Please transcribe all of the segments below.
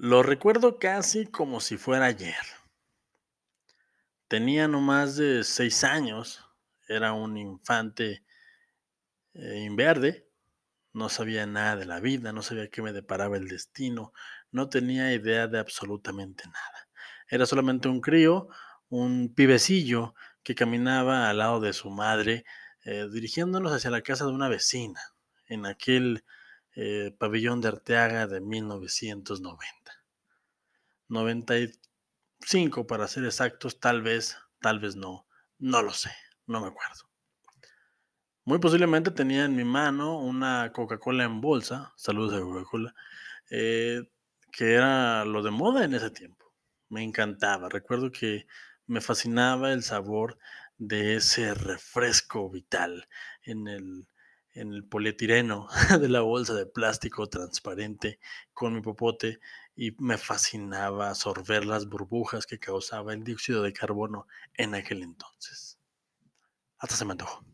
Lo recuerdo casi como si fuera ayer. Tenía no más de 6 años, era un infante, eh, imberbe, no sabía nada de la vida, no sabía qué me deparaba el destino, no tenía idea de absolutamente nada. Era solamente un crío, un pibecillo que caminaba al lado de su madre, eh, dirigiéndonos hacia la casa de una vecina, en aquel, eh, pabellón de Arteaga de 1990. 95 para ser exactos, tal vez, tal vez no, no lo sé, no me acuerdo. Muy posiblemente tenía en mi mano una Coca-Cola en bolsa, saludos a Coca-Cola, eh, que era lo de moda en ese tiempo. Me encantaba, recuerdo que me fascinaba el sabor de ese refresco vital en el en el polietileno de la bolsa de plástico transparente con mi popote y me fascinaba sorber las burbujas que causaba el dióxido de carbono en aquel entonces. Hasta se me antojó.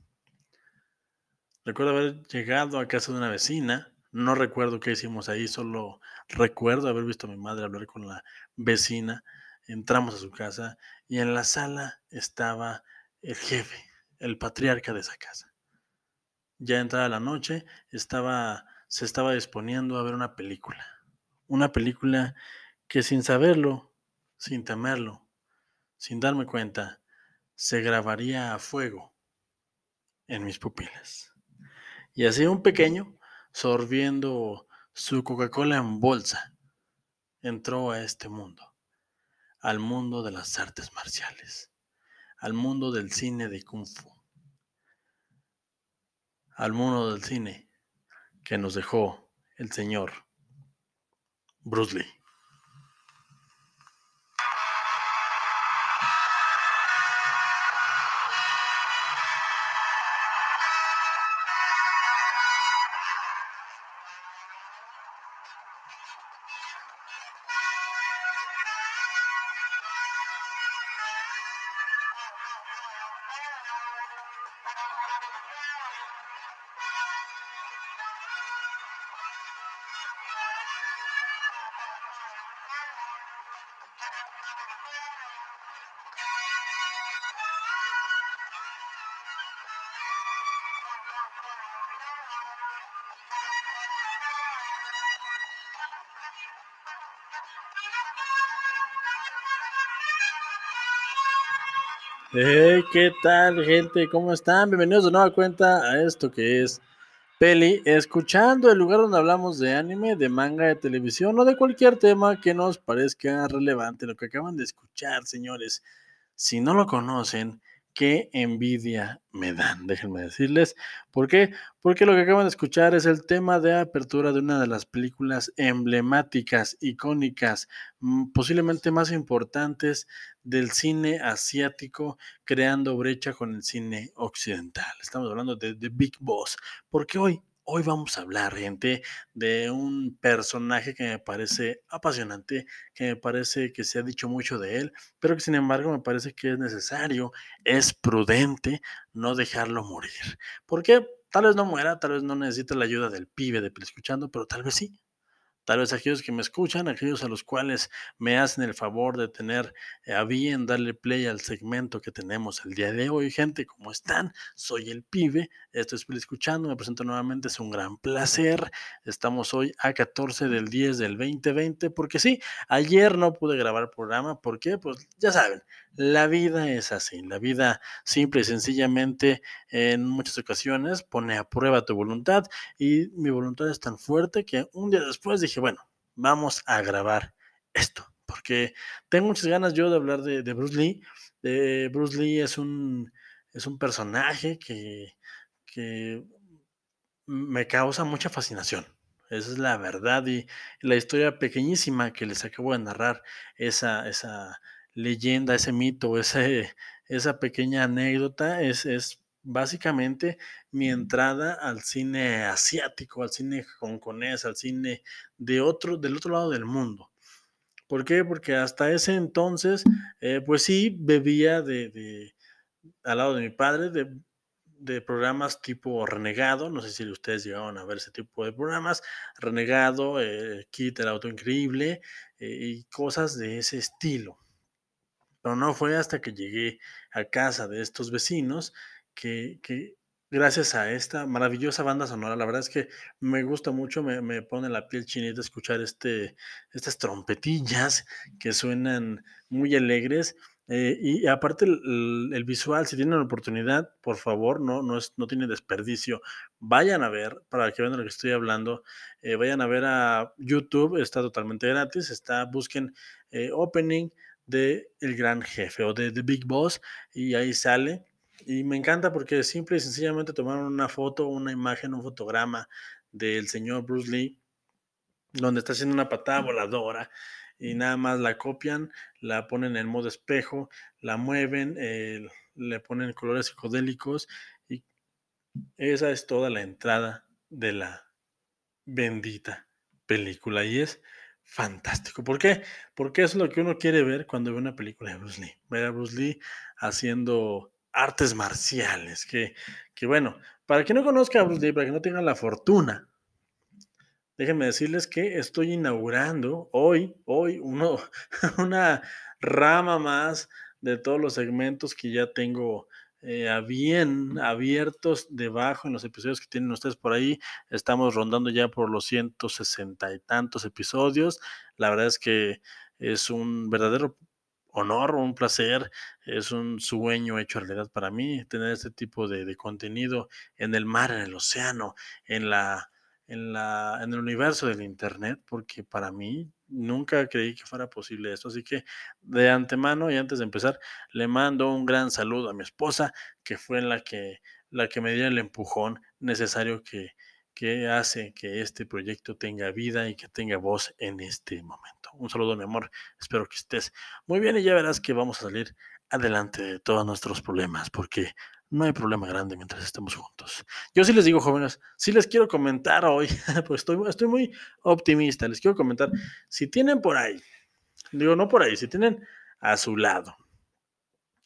Recuerdo haber llegado a casa de una vecina, no recuerdo qué hicimos ahí, solo recuerdo haber visto a mi madre hablar con la vecina. Entramos a su casa y en la sala estaba el jefe, el patriarca de esa casa. Ya entrada la noche, estaba, se estaba disponiendo a ver una película. Una película que sin saberlo, sin temerlo, sin darme cuenta, se grabaría a fuego en mis pupilas. Y así un pequeño, sorbiendo su Coca-Cola en bolsa, entró a este mundo, al mundo de las artes marciales, al mundo del cine de Kung Fu al mundo del cine que nos dejó el señor Bruce Lee. Hey, ¿qué tal, gente? ¿Cómo están? Bienvenidos de nueva cuenta a esto que es Peli, escuchando el lugar donde hablamos de anime, de manga, de televisión o de cualquier tema que nos parezca relevante. Lo que acaban de escuchar, señores, si no lo conocen, qué envidia me dan, déjenme decirles. ¿Por qué? Porque lo que acaban de escuchar es el tema de apertura de una de las películas emblemáticas, icónicas, mm, posiblemente más importantes del cine asiático, creando brecha con el cine occidental. Estamos hablando de The Big Boss, porque hoy Hoy vamos a hablar, gente, de un personaje que me parece apasionante, que me parece que se ha dicho mucho de él, pero que sin embargo me parece que es necesario, es prudente no dejarlo morir. ¿Por qué? Tal vez no muera, tal vez no necesite la ayuda del pibe de escuchando, pero tal vez sí. Tal vez aquellos que me escuchan, aquellos a los cuales me hacen el favor de tener eh, a bien darle play al segmento que tenemos el día de hoy. Gente, ¿cómo están? Soy el pibe, esto es escuchando, me presento nuevamente, es un gran placer. Estamos hoy a 14 del 10 del 2020, porque sí, ayer no pude grabar programa, ¿por qué? Pues ya saben, la vida es así, la vida simple y sencillamente en muchas ocasiones pone a prueba tu voluntad y mi voluntad es tan fuerte que un día después dije, bueno, vamos a grabar esto, porque tengo muchas ganas yo de hablar de, Bruce Lee. Bruce Lee es un, es un personaje que, que me causa mucha fascinación. Esa es la verdad y la historia pequeñísima que les acabo de narrar, esa, esa, leyenda, ese mito, ese, esa pequeña anécdota es, es básicamente mi entrada al cine asiático, al cine hongkonés, al cine de otro, del otro lado del mundo. ¿Por qué? Porque hasta ese entonces, eh, pues sí, bebía de, de, al lado de mi padre, de, de programas tipo Renegado, no sé si ustedes llegaron a ver ese tipo de programas, Renegado, eh, Kit, el auto increíble eh, y cosas de ese estilo. Pero no fue hasta que llegué a casa de estos vecinos que, gracias a esta maravillosa banda sonora, la verdad es que me gusta mucho, me, me pone la piel chinita escuchar este, estas trompetillas que suenan muy alegres eh, y aparte el, visual, si tienen la oportunidad, por favor, no, no, es, no tiene desperdicio. Vayan a ver, para que vean de lo que estoy hablando, eh, vayan a ver a YouTube, está totalmente gratis, está, busquen eh, opening de El Gran Jefe o de The Big Boss y ahí sale. Y me encanta porque simple y sencillamente tomaron una foto, una imagen, un fotograma del señor Bruce Lee, donde está haciendo una patada voladora y nada más la copian, la ponen en modo espejo, la mueven, eh, le ponen colores psicodélicos y esa es toda la entrada de la bendita película y es fantástico. ¿Por qué? Porque es lo que uno quiere ver cuando ve una película de Bruce Lee. Ver a Bruce Lee haciendo artes marciales, que, que bueno, para que no conozca a Bruce Lee, para que no tenga la fortuna déjenme decirles que estoy inaugurando hoy, hoy, una rama más de todos los segmentos que ya tengo eh, bien abiertos debajo en los episodios que tienen ustedes por ahí. Estamos rondando ya por los 160 y tantos episodios. La verdad es que es un verdadero honor, un placer, es un sueño hecho realidad para mí tener este tipo de, de contenido en el mar, en el océano, en la en, la, en el universo del Internet, porque para mí nunca creí que fuera posible esto. Así que de antemano y antes de empezar, le mando un gran saludo a mi esposa, que fue la que, la que me dio el empujón necesario que, que hace que este proyecto tenga vida y que tenga voz en este momento. Un saludo, mi amor. Espero que estés muy bien y ya verás que vamos a salir adelante de todos nuestros problemas, porque no hay problema grande mientras estemos juntos. Yo sí les digo, jóvenes, sí les quiero comentar hoy, pues estoy, estoy muy optimista, les quiero comentar, si tienen por ahí, digo, no por ahí, si tienen a su lado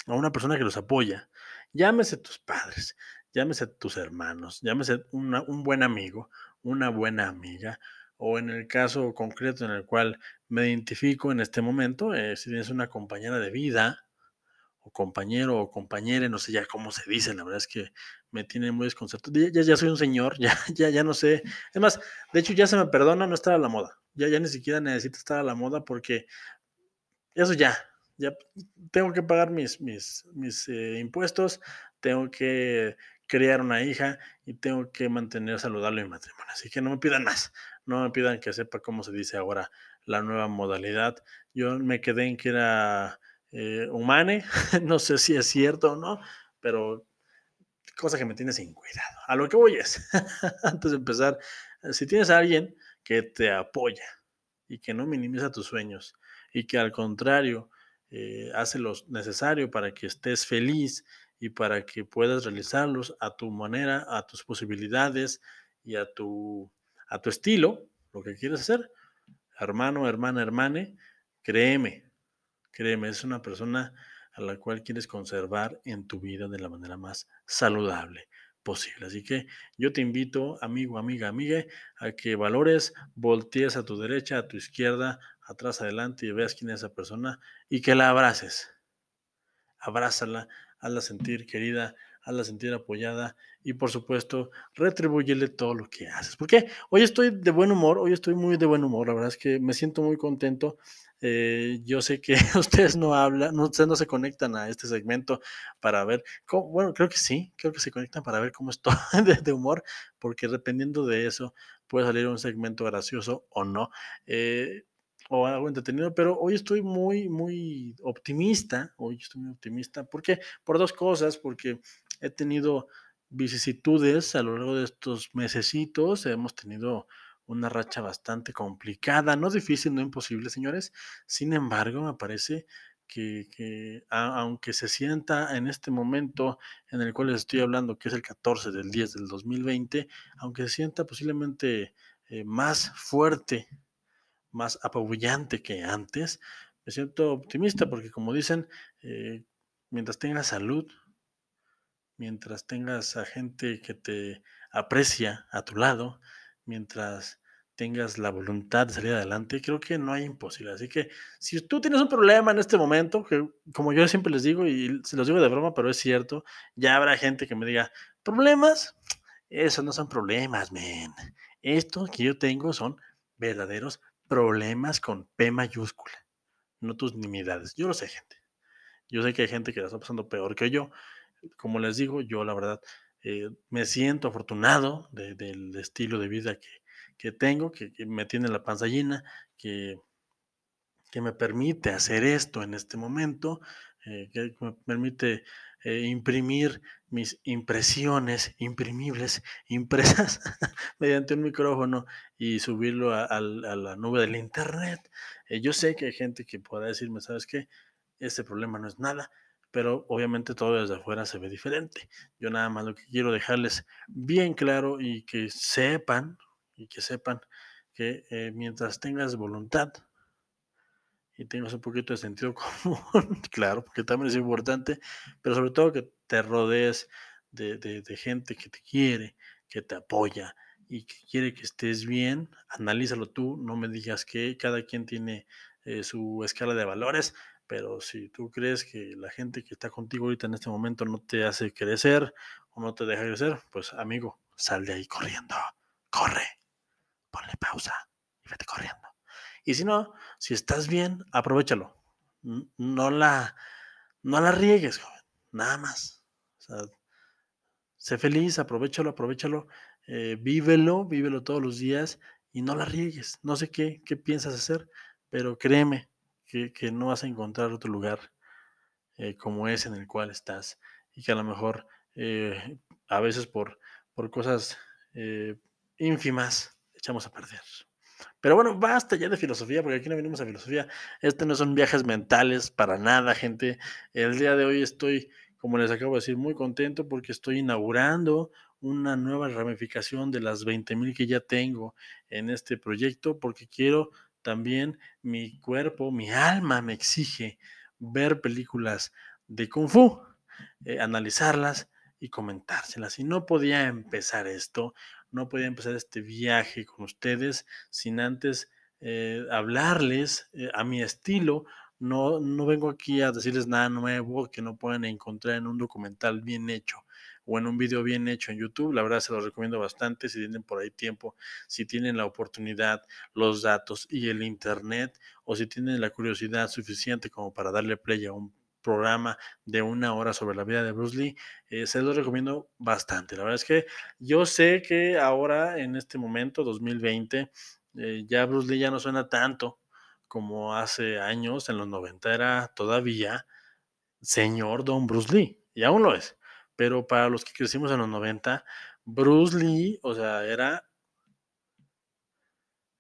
a una persona que los apoya, llámese tus padres, llámese tus hermanos, llámese un buen amigo, una buena amiga, o en el caso concreto en el cual me identifico en este momento, eh, si tienes una compañera de vida, compañero o compañera, no sé ya cómo se dice, la verdad es que me tiene muy desconcertado. Ya, ya, soy un señor, ya, ya, ya no sé. Es más, de hecho ya se me perdona no estar a la moda. Ya, ya ni siquiera necesito estar a la moda porque eso ya, ya tengo que pagar mis, mis, mis eh, impuestos, tengo que criar una hija y tengo que mantener saludable mi matrimonio. Así que no me pidan más, no me pidan que sepa cómo se dice ahora la nueva modalidad. Yo me quedé en que era eh, humane, no sé si es cierto o no, pero cosa que me tiene sin cuidado. A lo que voy es, antes de empezar, si tienes a alguien que te apoya y que no minimiza tus sueños y que al contrario eh, hace lo necesario para que estés feliz y para que puedas realizarlos a tu manera, a tus posibilidades y a tu, a tu estilo, lo que quieres hacer, hermano, hermana, hermane, créeme, Créeme, es una persona a la cual quieres conservar en tu vida de la manera más saludable posible. Así que yo te invito, amigo, amiga, amiga, a que valores, voltees a tu derecha, a tu izquierda, atrás, adelante y veas quién es esa persona y que la abraces. Abrázala, hazla sentir querida, hazla sentir apoyada y por supuesto retribúyele todo lo que haces. Porque hoy estoy de buen humor, hoy estoy muy de buen humor, la verdad es que me siento muy contento eh, yo sé que ustedes no hablan, ustedes no se conectan a este segmento para ver, cómo, bueno, creo que sí, creo que se conectan para ver cómo estoy de, humor, porque dependiendo de eso puede salir un segmento gracioso o no. Eh, o algo entretenido, pero hoy estoy muy, muy optimista, hoy estoy muy optimista, porque Por dos cosas, porque he tenido vicisitudes a lo largo de estos mesecitos, hemos tenido una racha bastante complicada, no difícil, no imposible, señores. Sin embargo, me parece que, aunque se sienta en este momento en el cual les estoy hablando, que es el 14 del 10 del 2020, aunque se sienta posiblemente eh, más fuerte, más apabullante que antes, me siento optimista porque como dicen, eh, mientras tenga salud, mientras tengas a gente que te aprecia a tu lado, mientras tengas la voluntad de salir adelante, creo que no hay imposible. Así que si tú tienes un problema en este momento, que como yo siempre les digo, y se los digo de broma, pero es cierto, ya habrá gente que me diga, problemas, esos no son problemas, men. Estos que yo tengo son verdaderos problemas con P mayúscula, no tus nimiedades. Yo lo sé, gente. Yo sé que hay gente que la está pasando peor que yo. Como les digo, yo la verdad eh, me siento afortunado del estilo de vida que, que tengo, que, me tiene la panza llena, que, que me permite hacer esto en este momento, eh, que me permite eh, imprimir mis impresiones imprimibles, impresas mediante un micrófono y subirlo a, la nube del Internet. Yo sé que hay gente que pueda decirme, ¿sabes qué? Ese problema no es nada, pero obviamente todo desde afuera se ve diferente. Yo nada más lo que quiero dejarles bien claro y que sepan, y que sepan que eh, mientras tengas voluntad y tengas un poquito de sentido común, claro, porque también es importante, pero sobre todo que te rodees de, gente que te quiere, que te apoya y que quiere que estés bien, analízalo tú, no me digas que cada quien tiene eh, su escala de valores, pero si tú crees que la gente que está contigo ahorita en este momento no te hace crecer o no te deja crecer, pues amigo, sal de ahí corriendo, corre ponle pausa y vete corriendo. Y si no, si estás bien, aprovechalo. No la, no la riegues, joven. Nada más. sé feliz, aprovechalo, aprovechalo. Eh, vívelo, vívelo todos los días y no la riegues. No sé qué, qué piensas hacer, pero créeme que, no vas a encontrar otro lugar eh, como ese en el cual estás y que a lo mejor eh, a veces por, por cosas ínfimas echamos a perder. Pero bueno, basta ya de filosofía, porque aquí no venimos a filosofía. Este no son viajes mentales para nada, gente. El día de hoy estoy, como les acabo de decir, muy contento porque estoy inaugurando una nueva ramificación de las 20 mil que ya tengo en este proyecto, porque quiero también mi cuerpo, mi alma me exige ver películas de Kung Fu, eh, analizarlas y comentárselas. Y no podía empezar esto no podía empezar este viaje con ustedes sin antes eh, hablarles eh, a mi estilo. No, no vengo aquí a decirles nada nuevo que no puedan encontrar en un documental bien hecho o en un video bien hecho en YouTube. La verdad se los recomiendo bastante si tienen por ahí tiempo, si tienen la oportunidad, los datos y el internet o si tienen la curiosidad suficiente como para darle play a un programa de una hora sobre la vida de Bruce Lee, eh, se lo recomiendo bastante. La verdad es que yo sé que ahora, en este momento, 2020, eh, ya Bruce Lee ya no suena tanto como hace años, en los 90 era todavía señor Don Bruce Lee, y aún lo es. Pero para los que crecimos en los 90, Bruce Lee, o sea, era,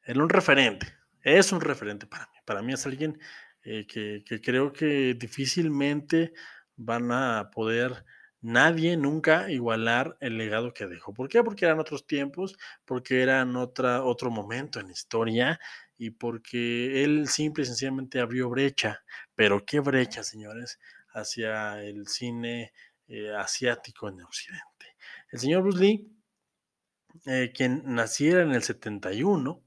era un referente, es un referente para mí. Para mí es alguien eh, que, creo que difícilmente van a poder nadie nunca igualar el legado que dejó. ¿Por qué? Porque eran otros tiempos, porque eran otra, otro momento en la historia y porque él simple y sencillamente abrió brecha. Pero qué brecha, señores, hacia el cine eh, asiático en Occidente. El señor Bruce Lee, eh, quien naciera en el 71,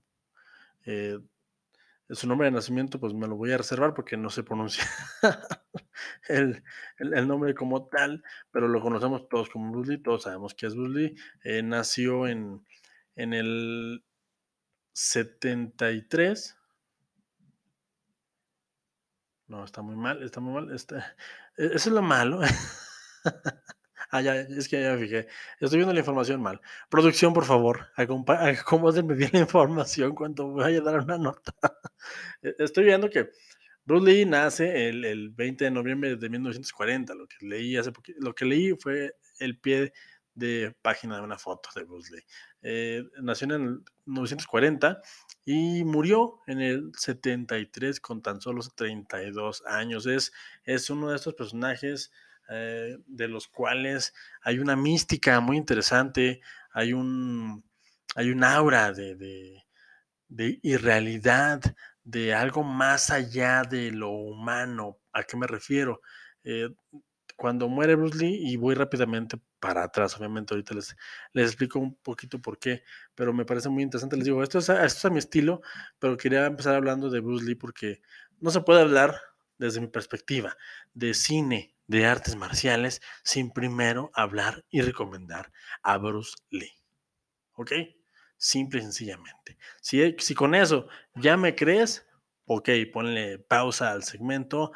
eh, su nombre de nacimiento, pues me lo voy a reservar porque no se pronuncia el, nombre como tal, pero lo conocemos todos como Bruce Lee, todos sabemos que es Bruce Lee. Nació en, en el 73. No, está muy mal, está muy mal. Está, e, eso es lo malo. Ah, ya, es que ya fijé. Estoy viendo la información mal. Producción, por favor, acomódenme bien la información cuando vaya a dar una nota. E, estoy viendo que Bruce Lee nace el, 20 de noviembre de 1940. Lo que leí hace lo que leí fue el pie de página de una foto de Bruce Lee. Eh, nació en 1940 y murió en el 73 con tan solo 32 años. Es, es uno de estos personajes eh, de los cuales hay una mística muy interesante, hay un, hay un aura de, de, irrealidad, de algo más allá de lo humano. ¿A qué me refiero? Eh, cuando muere Bruce Lee, y voy rápidamente para atrás, obviamente ahorita les, les explico un poquito por qué, pero me parece muy interesante. Les digo, esto es, esto es a mi estilo, pero quería empezar hablando de Bruce Lee porque no se puede hablar desde mi perspectiva de cine, de artes marciales, sin primero hablar y recomendar a Bruce Lee. ¿Ok? Simple y sencillamente. Si, si con eso ya me crees, ok, ponle pausa al segmento,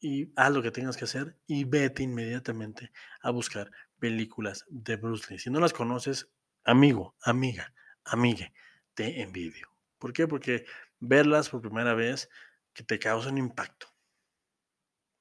y haz lo que tengas que hacer y vete inmediatamente a buscar películas de Bruce Lee. Si no las conoces, amigo, amiga, amigue, te envidio. ¿Por qué? Porque verlas por primera vez que te causan impacto.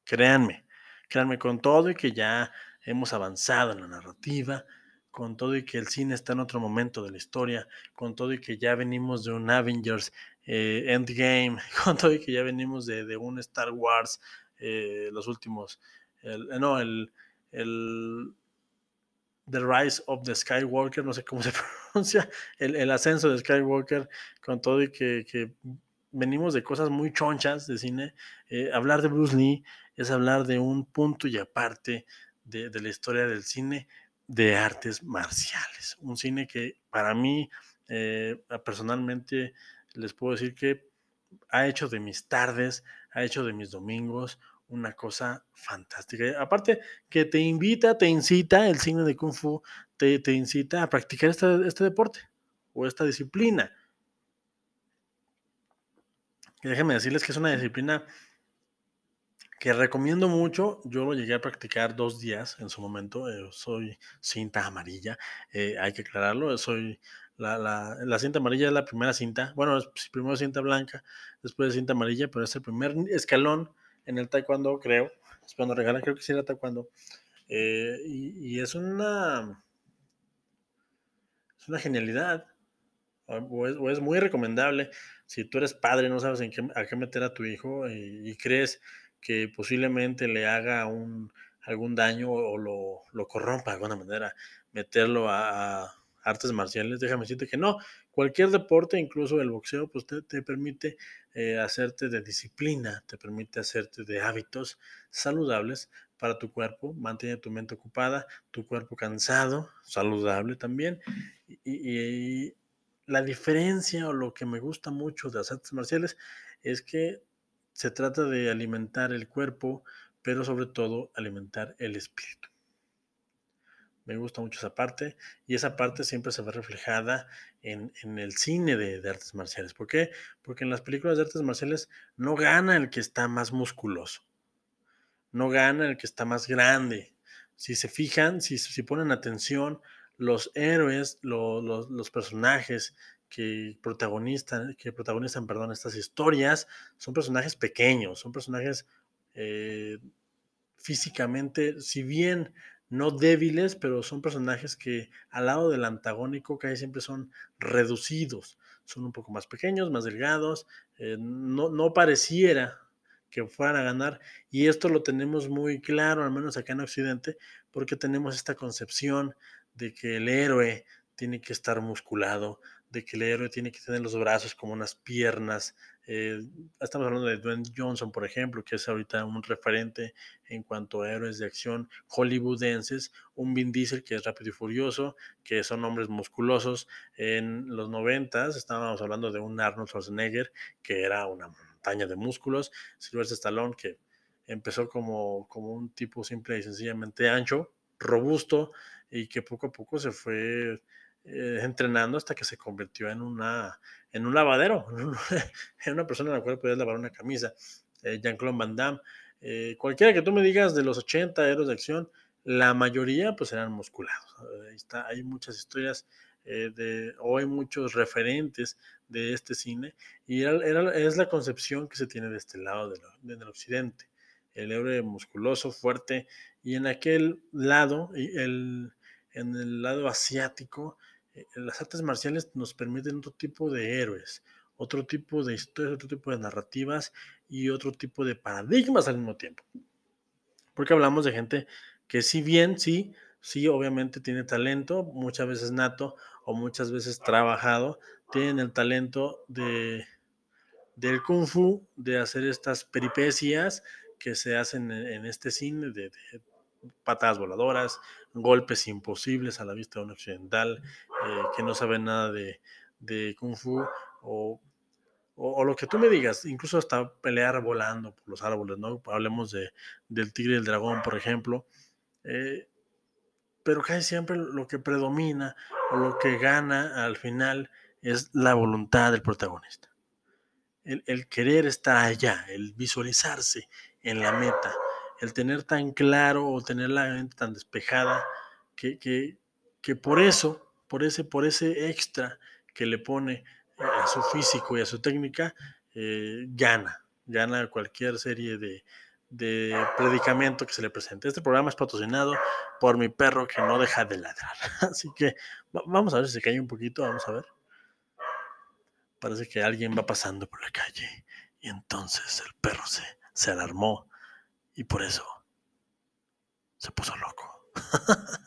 Créanme, créanme con todo y que ya hemos avanzado en la narrativa, con todo y que el cine está en otro momento de la historia, con todo y que ya venimos de un Avengers eh, Endgame, con todo y que ya venimos de, de un Star Wars eh, los últimos, eh, no, el, el The Rise of the Skywalker, no sé cómo se pronuncia, el, el ascenso de Skywalker, con todo y que, venimos de cosas muy chonchas de cine, eh, hablar de Bruce Lee es hablar de un punto y aparte de, la historia del cine de artes marciales. Un cine que para mí, eh, personalmente, les puedo decir que ha hecho de mis tardes, ha hecho de mis domingos una cosa fantástica. Aparte que te invita, te incita, el cine de Kung Fu te, te incita a practicar este, este, deporte o esta disciplina. Déjenme decirles que es una disciplina que recomiendo mucho. Yo lo llegué a practicar dos días en su momento. Eh, soy cinta amarilla, eh, hay que aclararlo. Soy la, la, la, cinta amarilla es la primera cinta. Bueno, primero cinta blanca, después cinta amarilla, pero es el primer escalón en el taekwondo, creo. Es cuando regalan, creo que sí era taekwondo. Eh, y, y, es una. Es una genialidad. O es, o es, muy recomendable. Si tú eres padre, no sabes en qué, a qué meter a tu hijo y, crees que posiblemente le haga un, algún daño o lo, lo corrompa de alguna manera, meterlo a, artes marciales, déjame decirte que no. Cualquier deporte, incluso el boxeo, pues te, te permite eh, hacerte de disciplina, te permite hacerte de hábitos saludables para tu cuerpo, mantiene tu mente ocupada, tu cuerpo cansado, saludable también. Y la diferencia o lo que me gusta mucho de las artes marciales es que se trata de alimentar el cuerpo, pero sobre todo alimentar el espíritu. Me gusta mucho esa parte y esa parte siempre se ve reflejada en, en el cine de, de, artes marciales. ¿Por qué? Porque en las películas de artes marciales no gana el que está más musculoso, no gana el que está más grande. Si se fijan, si, si ponen atención, los héroes, lo, lo, los personajes que protagonizan, que protagonizan perdón, estas historias son personajes pequeños, son personajes eh, físicamente, si bien no débiles, pero son personajes que al lado del antagónico casi siempre son reducidos, son un poco más pequeños, más delgados, eh, no, no pareciera que fueran a ganar. Y esto lo tenemos muy claro, al menos acá en Occidente, porque tenemos esta concepción de que el héroe tiene que estar musculado, de que el héroe tiene que tener los brazos como unas piernas. Eh, estamos hablando de Dwayne Johnson, por ejemplo, que es ahorita un referente en cuanto a héroes de acción hollywoodenses. Un Vin Diesel, que es rápido y furioso, que son hombres musculosos. En los noventas estábamos hablando de un Arnold Schwarzenegger, que era una montaña de músculos. Sylvester Stallone, que empezó como, como un tipo simple y sencillamente ancho, robusto, y que poco a poco se fue eh, entrenando hasta que se convirtió en, una, en un lavadero, en una persona en la cual podías lavar una camisa. Eh, Jean-Claude Van Damme, eh, cualquiera que tú me digas de los 80 héroes de acción, la mayoría pues eran musculados. Ahí está, hay muchas historias eh, de, o hay muchos referentes de este cine y era, era, es la concepción que se tiene de este lado del occidente. El héroe musculoso, fuerte, y en aquel lado, en el lado asiático, eh, las artes marciales nos permiten otro tipo de héroes, otro tipo de historias, otro tipo de narrativas y otro tipo de paradigmas al mismo tiempo. Porque hablamos de gente que si bien sí, sí, obviamente tiene talento, muchas veces nato o muchas veces trabajado, tienen el talento de, del kung fu, de hacer estas peripecias que se hacen en, este cine de, patadas voladoras, golpes imposibles a la vista de un occidental eh, que no sabe nada de, kung fu o, lo que tú me digas, incluso hasta pelear volando por los árboles, ¿no? Hablemos de, del tigre y el dragón, por ejemplo. Eh, pero casi siempre lo que predomina o lo que gana al final es la voluntad del protagonista. El, querer estar allá, el visualizarse en la meta, el tener tan claro o tener la mente tan despejada que, que, por eso, por ese, por ese extra que le pone a su físico y a su técnica, eh, gana, gana cualquier serie de, de predicamento que se le presente. Este programa es patrocinado por mi perro que no deja de ladrar. Así que vamos a ver si se cae un poquito, vamos a ver. Parece que alguien va pasando por la calle y entonces el perro se, se alarmó y por eso se puso loco.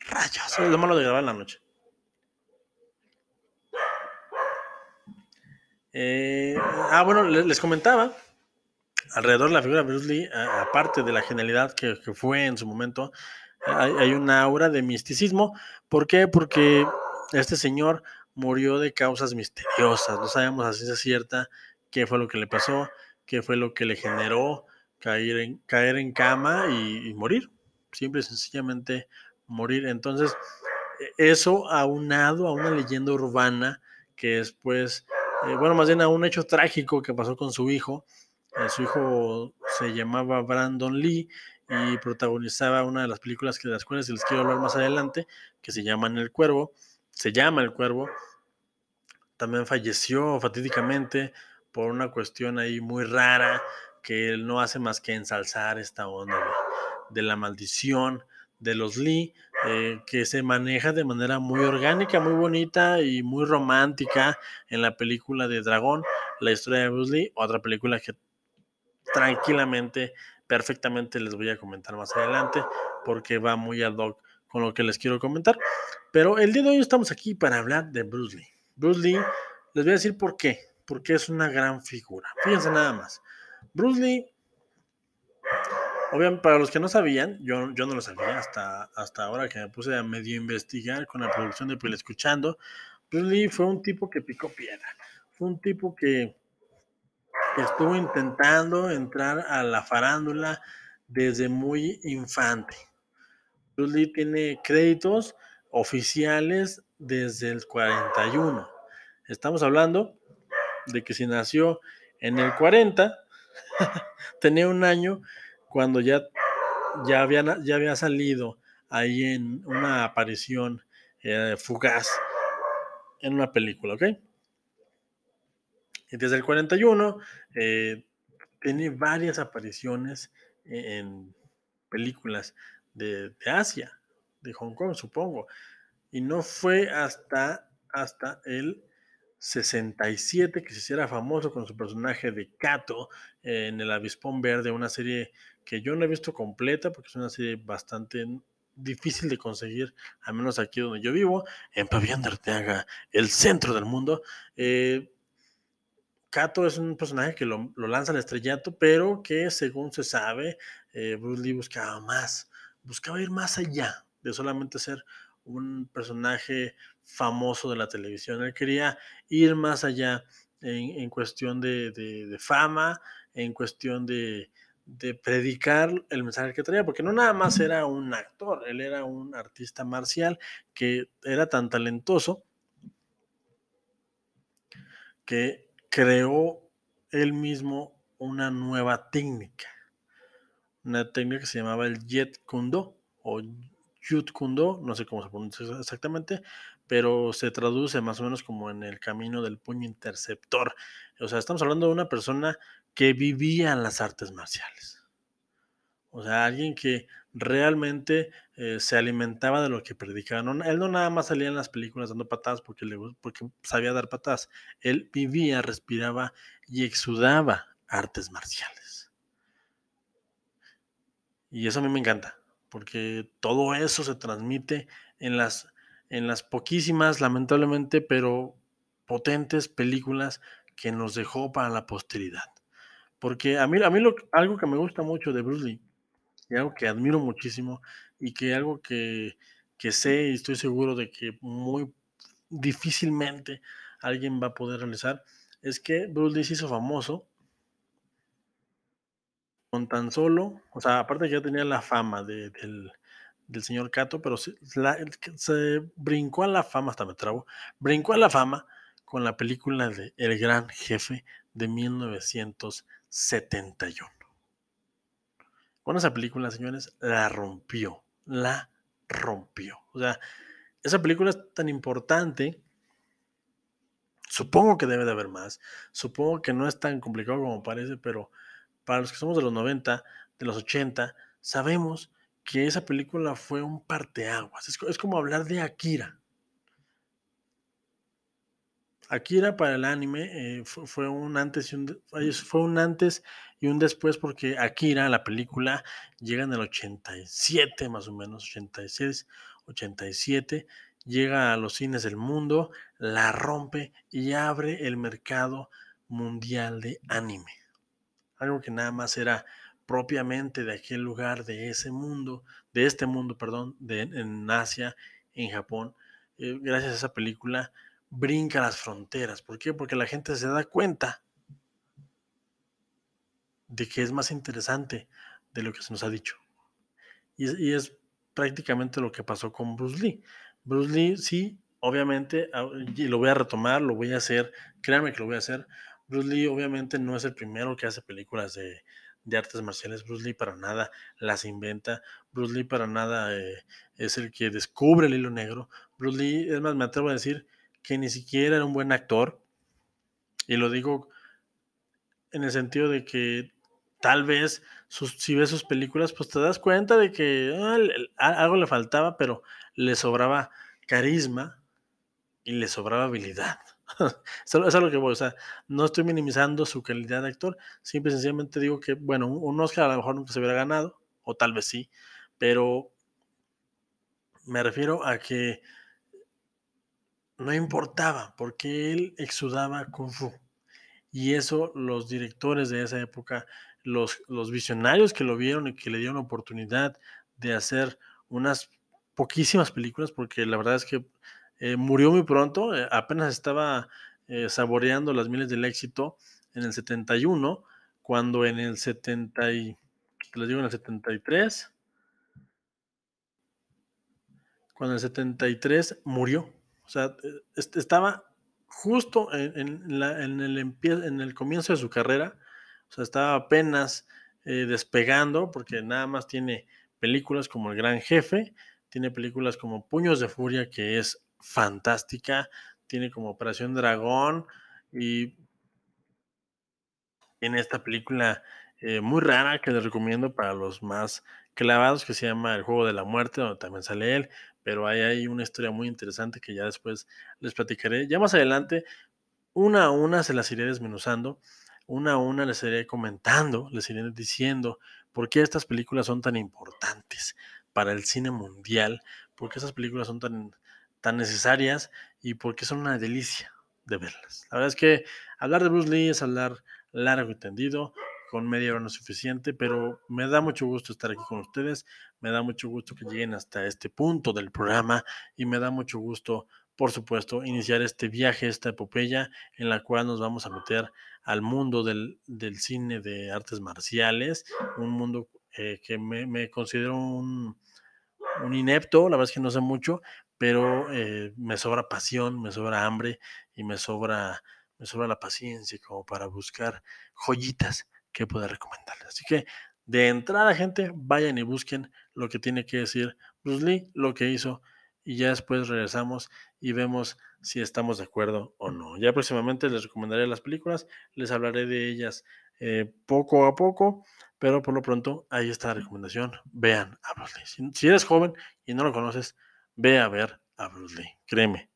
Rayos, es lo malo de grabar en la noche. Eh, ah, bueno, les comentaba alrededor de la figura de Bruce Lee, aparte de la genialidad que, fue en su momento, hay, una aura de misticismo. ¿Por qué? Porque este señor murió de causas misteriosas. No sabemos a ciencia cierta qué fue lo que le pasó, qué fue lo que le generó caer en, caer en cama y, morir. Simple y sencillamente morir. Entonces, eso aunado a una leyenda urbana que después, eh, bueno, más bien a un hecho trágico que pasó con su hijo, eh, su hijo se llamaba Brandon Lee y protagonizaba una de las películas que de las cuales les quiero hablar más adelante, que se llama El Cuervo. Se llama El Cuervo. También falleció fatídicamente por una cuestión ahí muy rara que él no hace más que ensalzar esta onda de, la maldición de los Lee, eh, que se maneja de manera muy orgánica, muy bonita y muy romántica en la película de Dragón, la historia de Bruce Lee, otra película que tranquilamente, perfectamente les voy a comentar más adelante porque va muy ad hoc con lo que les quiero comentar. Pero el día de hoy estamos aquí para hablar de Bruce Lee. Bruce Lee, les voy a decir por qué. Porque es una gran figura. Fíjense nada más. Bruce Lee, obviamente para los que no sabían, yo, yo no lo sabía hasta, hasta ahora que me puse a medio investigar con la producción de Piel Escuchando. Bruce Lee fue un tipo que picó piedra. Fue un tipo que estuvo intentando entrar a la farándula desde muy infante. Bruce Lee tiene créditos oficiales desde el 41. Estamos hablando de que si nació en el 40, tenía un año cuando ya, ya, había, ya había salido ahí en una aparición eh, fugaz en una película, ¿ok? Y desde el 41 eh, tiene varias apariciones en películas de, Asia, de Hong Kong, supongo. Y no fue hasta, hasta el 67 que se hiciera famoso con su personaje de Kato en El Avispón Verde, una serie que yo no he visto completa porque es una serie bastante difícil de conseguir, al menos aquí donde yo vivo, en Pabellón de el centro del mundo. Eh, Kato es un personaje que lo, lanza al estrellato, pero que según se sabe, eh, Bruce Lee buscaba más, buscaba ir más allá de solamente ser un personaje famoso de la televisión. Él quería ir más allá en, cuestión de, fama, en cuestión de, de predicar el mensaje que traía, porque no nada más era un actor, él era un artista marcial que era tan talentoso que creó él mismo una nueva técnica, una técnica que se llamaba el Jet Kundo o Yut Kundo, no sé cómo se pronuncia exactamente, pero se traduce más o menos como en el camino del puño interceptor. O sea, estamos hablando de una persona que vivía en las artes marciales. O sea, alguien que realmente eh, se alimentaba de lo que predicaba. él no nada más salía en las películas dando patadas porque, le, porque sabía dar patadas. Él vivía, respiraba y exudaba artes marciales. Y eso a mí me encanta, porque todo eso se transmite en las, en las poquísimas, lamentablemente, pero potentes películas que nos dejó para la posteridad. Porque a mí, a mí algo que me gusta mucho de Bruce Lee, y algo que admiro muchísimo, y que algo que, que sé y estoy seguro de que muy difícilmente alguien va a poder realizar, es que Bruce Lee se hizo famoso con tan solo, o sea, aparte que ya tenía la fama de, del, del señor Cato, pero se, brincó a la fama, hasta me trabo, brincó a la fama con la película de El Gran Jefe de 1971. Con esa película, señores, la rompió, la rompió. O sea, esa película es tan importante. Supongo que debe de haber más. Supongo que no es tan complicado como parece, pero para los que somos de los 90, de los 80, sabemos que esa película fue un parteaguas. Es, es como hablar de Akira. Akira para el anime eh, fue, fue, un antes y un fue un antes y un después porque Akira, la película, llega en el 87 más o menos, 86, 87, llega a los cines del mundo, la rompe y abre el mercado mundial de anime. Algo que nada más era propiamente de aquel lugar, de ese mundo, de este mundo, perdón, de, en Asia, en Japón. Eh, gracias a esa película brinca las fronteras. ¿Por qué? Porque la gente se da cuenta de que es más interesante de lo que se nos ha dicho. Y, es prácticamente lo que pasó con Bruce Lee. Bruce Lee, sí, obviamente, y lo voy a retomar, lo voy a hacer, créanme que lo voy a hacer. Bruce Lee obviamente no es el primero que hace películas de, de artes marciales. Bruce Lee para nada las inventa. Bruce Lee para nada eh, es el que descubre el hilo negro. Bruce Lee, es más, me atrevo a decir que ni siquiera era un buen actor. Y lo digo en el sentido de que tal vez sus, si ves sus películas, pues te das cuenta de que ah, algo le faltaba, pero le sobraba carisma y le sobraba habilidad. Eso es lo que voy, o sea, no estoy minimizando su calidad de actor, simple y sencillamente digo que, bueno, un Oscar a lo mejor nunca se hubiera ganado, o tal vez sí, pero me refiero a que no importaba, porque él exudaba Kung Fu. Y eso los directores de esa época, los, los visionarios que lo vieron y que le dieron oportunidad de hacer unas poquísimas películas, porque la verdad es que eh, murió muy pronto, eh, apenas estaba eh, saboreando las miles del éxito en el 71, cuando en el 70 y, les digo en el 73, cuando en el 73 murió. O sea, estaba justo en, en, la, en, el, en el comienzo de su carrera, o sea, estaba apenas despegando, porque nada más tiene películas como El Gran Jefe, tiene películas como Puños de Furia, que es fantástica, tiene como Operación Dragón, y en esta película eh, muy rara que les recomiendo para los más clavados, que se llama El Juego de la Muerte, donde también sale él, pero ahí hay una historia muy interesante que ya después les platicaré. Ya más adelante, una a una se las iré desmenuzando, una a una les iré comentando, les iré diciendo por qué estas películas son tan importantes para el cine mundial, por qué estas películas son tan, tan necesarias y por qué son una delicia de verlas. La verdad es que hablar de Bruce Lee es hablar largo y tendido, con media hora no es suficiente, pero me da mucho gusto estar aquí con ustedes, me da mucho gusto que lleguen hasta este punto del programa y me da mucho gusto, por supuesto, iniciar este viaje, esta epopeya en la cual nos vamos a meter al mundo del, del cine de artes marciales, un mundo eh, que me, me, considero un, un inepto, la verdad es que no sé mucho, pero eh, me sobra pasión, me sobra hambre y me sobra, me sobra la paciencia como para buscar joyitas que pueda recomendarles. Así que de entrada, gente, vayan y busquen lo que tiene que decir Bruce Lee, lo que hizo, y ya después regresamos y vemos si estamos de acuerdo o no. Ya próximamente les recomendaré las películas, les hablaré de ellas eh, poco a poco, pero por lo pronto ahí está la recomendación. Vean a Bruce Lee. Si, eres joven y no lo conoces, ve a ver a Bruce Lee. Créeme,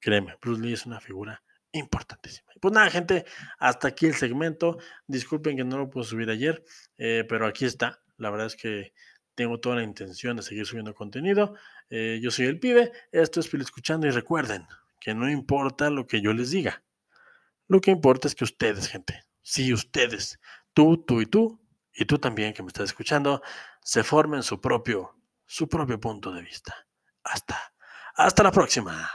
créeme, Bruce Lee es una figura importantísima. Pues nada, gente, hasta aquí el segmento. Disculpen que no lo pude subir ayer, eh, pero aquí está. La verdad es que tengo toda la intención de seguir subiendo contenido. Eh, yo soy el pibe, esto es Pili Escuchando y recuerden que no importa lo que yo les diga. Lo que importa es que ustedes, gente, sí, ustedes tú, tú y tú, y tú también que me estás escuchando, se formen su propio, su propio punto de vista. Hasta, hasta la próxima.